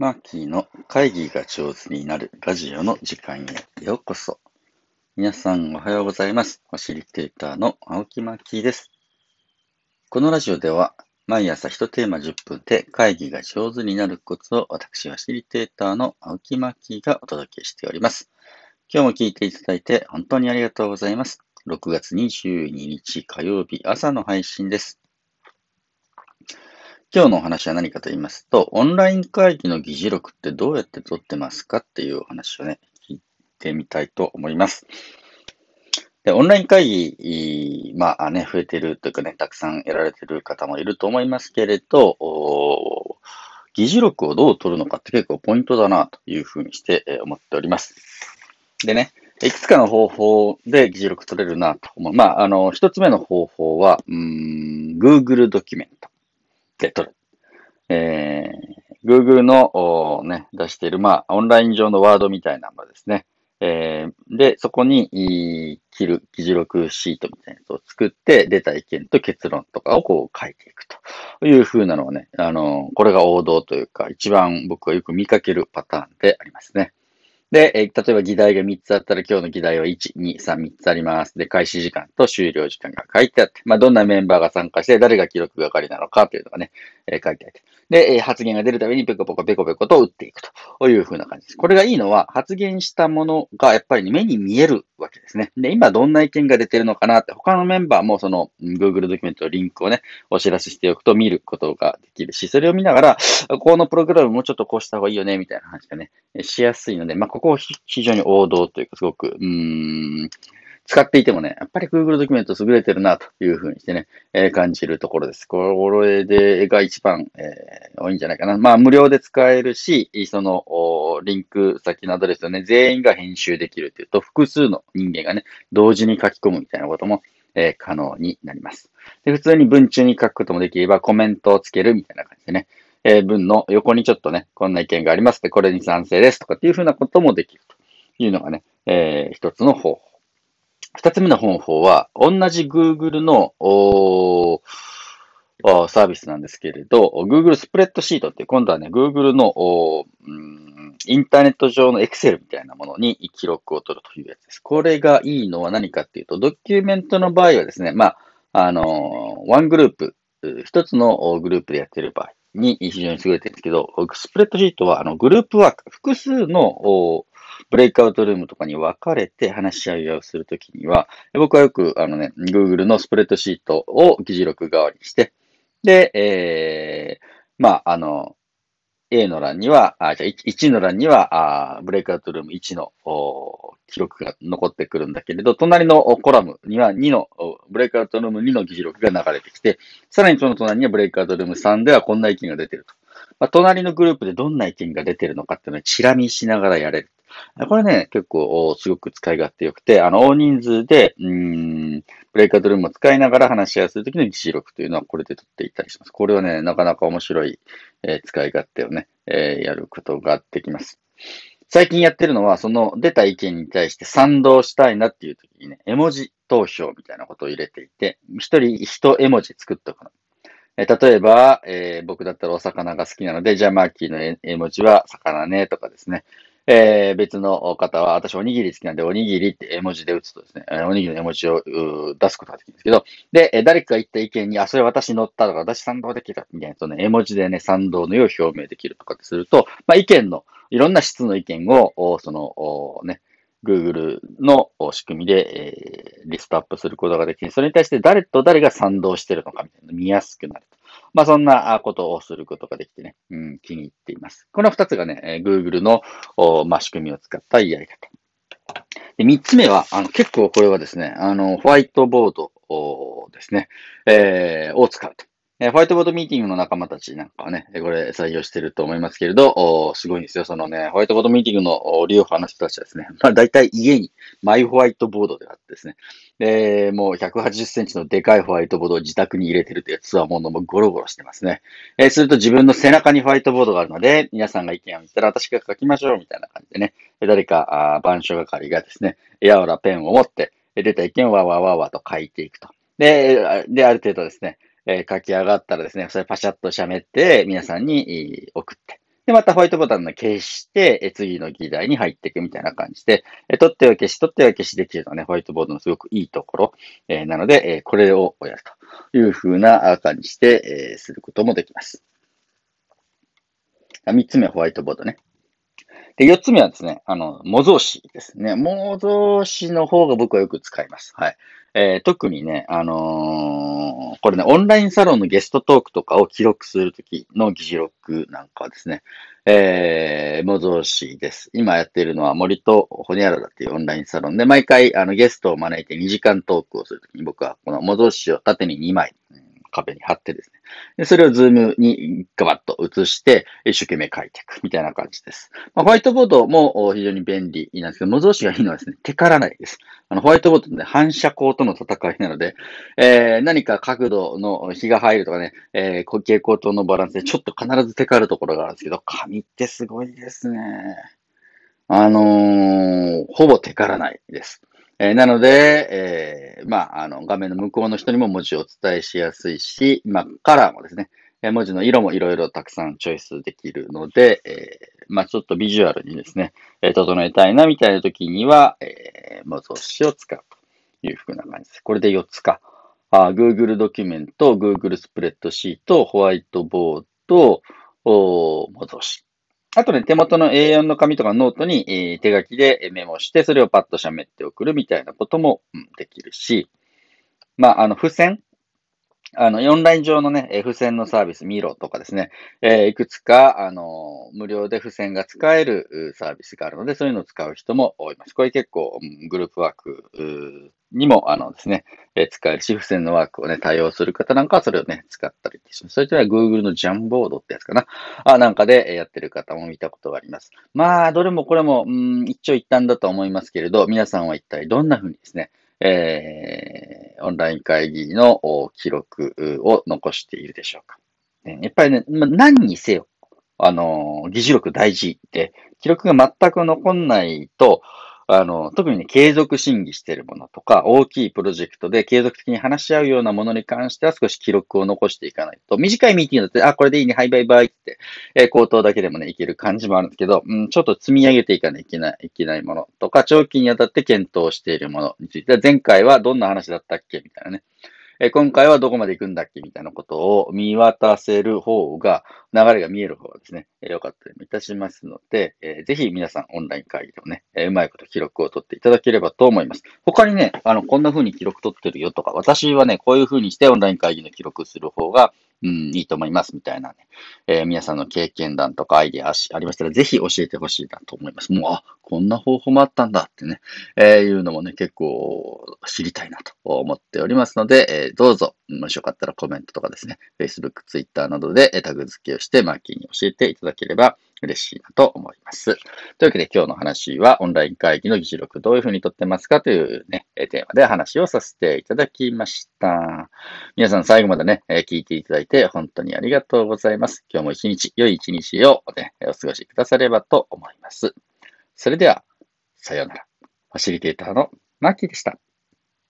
マーキーの会議が上手になるラジオの時間へようこそ。皆さんおはようございます。ファシリテーターの青木マーキーです。このラジオでは毎朝1テーマ10分で会議が上手になるコツを私ファシリテーターの青木マーキーがお届けしております。今日も聞いていただいて本当にありがとうございます。6月22日火曜日朝の配信です。今日のお話は何かと言いますと、オンライン会議の議事録ってどうやって取ってますかっていうお話をね、聞いてみたいと思います。で、オンライン会議、まあね、増えてるというかね、たくさん得られてる方もいると思いますけれど、議事録をどう取るのかって結構ポイントだなというふうにして思っております。でね、いくつかの方法で議事録取れるなと思う。まあ、あの、一つ目の方法は、うん、Google ドキュメント。で取る。えー、Google の、ね、出している、まあ、オンライン上のワードみたいなものですね。えー、で、そこに、切る議事録シートみたいなやつを作って、出た意見と結論とかをこう書いていくという風なのはね、あの、これが王道というか、一番僕はよく見かけるパターンでありますね。で、えー、例えば議題が3つあったら今日の議題は1、2、3、3つあります。で、開始時間と終了時間が書いてあって、まあ、どんなメンバーが参加して誰が記録係なのかというのがね、え、書いてあって。で、え、発言が出るたびにペコペコペコペコと打っていくという風な感じです。これがいいのは、発言したものがやっぱり目に見えるわけですね。で、今どんな意見が出てるのかなって、他のメンバーもその Google ドキュメントのリンクをね、お知らせしておくと見ることができるし、それを見ながら、このプログラムもうちょっとこうした方がいいよね、みたいな話がね、しやすいので、まあ、ここ非常に王道というか、すごく、うーん、使っていてもね、やっぱり Google ドキュメント優れてるなというふうにしてね、えー、感じるところです。これで、が一番、えー、多いんじゃないかな。まあ、無料で使えるし、その、リンク先のアドレスをね、全員が編集できるというと、複数の人間がね、同時に書き込むみたいなことも、えー、可能になります。で、普通に文中に書くこともできれば、コメントをつけるみたいな感じでね、えー、文の横にちょっとね、こんな意見がありますって、これに賛成ですとかっていうふうなこともできるというのがね、えー、一つの方法。二つ目の方法は、同じ Google のサービスなんですけれど、Google スプレッドシートって今度はね、Google のインターネット上の Excel みたいなものに記録を取るというやつです。これがいいのは何かっていうと、ドキュメントの場合はですね、まあ、あの、ワングループ、一つのグループでやっている場合に非常に優れてるんですけど、スプレッドシートはあのグループワーク、複数のブレイクアウトルームとかに分かれて話し合いをするときには、僕はよくあのね、Google のスプレッドシートを議事録代わりにして、で、えー、まあ、あの、A の欄には、あじゃあ 1, の欄にはあ、ブレイクアウトルーム1の記録が残ってくるんだけれど、隣のコラムには2の、ブレイクアウトルーム2の議事録が流れてきて、さらにその隣にはブレイクアウトルーム3ではこんな意見が出てると。まあ、隣のグループでどんな意見が出てるのかっていうのをチラ見しながらやれる。これね、結構すごく使い勝手良くて、あの、大人数で、うん、ブレイクアウトルームを使いながら話し合いするときの議事録というのはこれで取っていたりします。これはね、なかなか面白い、えー、使い勝手をね、えー、やることができます。最近やってるのは、その出た意見に対して賛同したいなっていうときにね、絵文字投票みたいなことを入れていて、一人一絵文字作っておくの。え、例えば、えー、僕だったらお魚が好きなので、じゃあマーキーの絵文字は魚ねとかですね。えー、別の方は、私おにぎり好きなんで、おにぎりって絵文字で打つとですね、おにぎりの絵文字を出すことができるんですけど、で、誰かが言った意見に、あ、それ私乗ったとか、私賛同できたみたいな、その絵文字でね、賛同の意を表明できるとかってすると、まあ、意見の、いろんな質の意見を、その、ね、Google の仕組みで、えー、リストアップすることができて。それに対して誰と誰が賛同してるのかみたいな見やすくなると。まあそんなことをすることができてね、うん、気に入っています。この二つがね、Google の、まあ、仕組みを使ったやり方。で三つ目は、あの結構これはですね、あの、ホワイトボードですね、えー、を使うと。えホワイトボードミーティングの仲間たちなんかはね、これ採用してると思いますけれど、おすごいんですよ。そのね、ホワイトボードミーティングの利用派の人たちはですね、まあ大体家にマイホワイトボードであってですね、で、もう180センチのでかいホワイトボードを自宅に入れてるというつわものもゴロゴロしてますね。えー、すると自分の背中にホワイトボードがあるので、皆さんが意見を見たら私が書きましょうみたいな感じでね、誰か、あ板書係がですね、やわらペンを持って、出た意見をわわわわと書いていくと。で、で、ある程度ですね、え、書き上がったらですね、それパシャッと喋って、皆さんに送って。で、またホワイトボタンの消して、次の議題に入っていくみたいな感じで、取っては消し、取っては消しできるのはね、ホワイトボードのすごくいいところ、えなので、えこれをやるという風な感じして、えすることもできます。3つ目はホワイトボードね。で、4つ目はですね、あの、模造紙ですね。模造紙の方が僕はよく使います。はい。えー、特にね、あのー、これね、オンラインサロンのゲストトークとかを記録するときの議事録なんかはですね、えー、模造紙です。今やっているのは森とホニャララっていうオンラインサロンで、毎回あのゲストを招いて2時間トークをするときに僕はこの模造紙を縦に2枚、壁に貼ってですね。でそれをズームにガバッと映して、一生懸命書いていくみたいな感じです。まあ、ホワイトボードも非常に便利なんですけど、模造紙がいいのはですね、手からないです。あのホワイトボードで反射光との戦いなので、えー、何か角度の日が入るとかね、えー、蛍光灯のバランスでちょっと必ず手かるところがあるんですけど、紙ってすごいですね。あのー、ほぼ手からないです。えー、なので、えー、まあ、あの、画面の向こうの人にも文字をお伝えしやすいし、まあ、カラーもですね、え文字の色もいろいろたくさんチョイスできるので、えー、まあ、ちょっとビジュアルにですね、え整えたいなみたいな時には、えー、模造紙を使うというふうな感じです。これで4つか。あ Google ドキュメント、Google スプレッドシート、ホワイトボード、お模造紙。あとね、手元の A4 の紙とかノートに、え、手書きでメモして、それをパッと喋って送るみたいなことも、うん、できるし、まあ、あの、付箋。あの、オンライン上のね、付箋のサービス、ミロとかですね、えー、いくつか、あの、無料で付箋が使えるサービスがあるので、そういうのを使う人も多います。これ結構、グループワークにも、あのですね、え、使えるし、付箋のワークをね、対応する方なんかはそれをね、使ったりします。それとは Google のジャンボードってやつかな。あなんかでやってる方も見たことがあります。まあ、どれもこれも、うん、一長一短だと思いますけれど、皆さんは一体どんな風にですね、えー、オンライン会議の記録を残しているでしょうか。やっぱりね、何にせよ、あの、議事録大事で、記録が全く残んないと、あの、特にね、継続審議しているものとか、大きいプロジェクトで継続的に話し合うようなものに関しては少し記録を残していかないと、短いミーティングだって、あ、これでいいね、はいバイバイって、えー、口頭だけでもね、いける感じもあるんですけど、うん、ちょっと積み上げていかないといけない、いけないものとか、長期にあたって検討しているものについては、前回はどんな話だったっけみたいなね。え今回はどこまで行くんだっけみたいなことを見渡せる方が、流れが見える方がですね、良かったりもいたしますので、えー、ぜひ皆さんオンライン会議でもね、えー、うまいこと記録を取っていただければと思います。他にね、あの、こんな風に記録取ってるよとか、私はね、こういう風にしてオンライン会議の記録する方が、うん、いいと思いますみたいなね、えー、皆さんの経験談とかアイデアありましたら、ぜひ教えてほしいなと思います。もう、あ、こんな方法もあったんだってね、えー、いうのもね、結構知りたいなと思っておりますので、えー、どうぞ、もしよかったらコメントとかですね、Facebook、Twitter などでタグ付けをして、マーキーに教えていただければ嬉しいなと思います。というわけで今日の話はオンライン会議の議事録どういうふうにとってますかというね、テーマで話をさせていただきました。皆さん最後までね、聞いていただいて本当にありがとうございます。今日も一日、良い一日をね、お過ごしくださればと思います。それでは、さようなら。ファシリテーターのマッキーでした。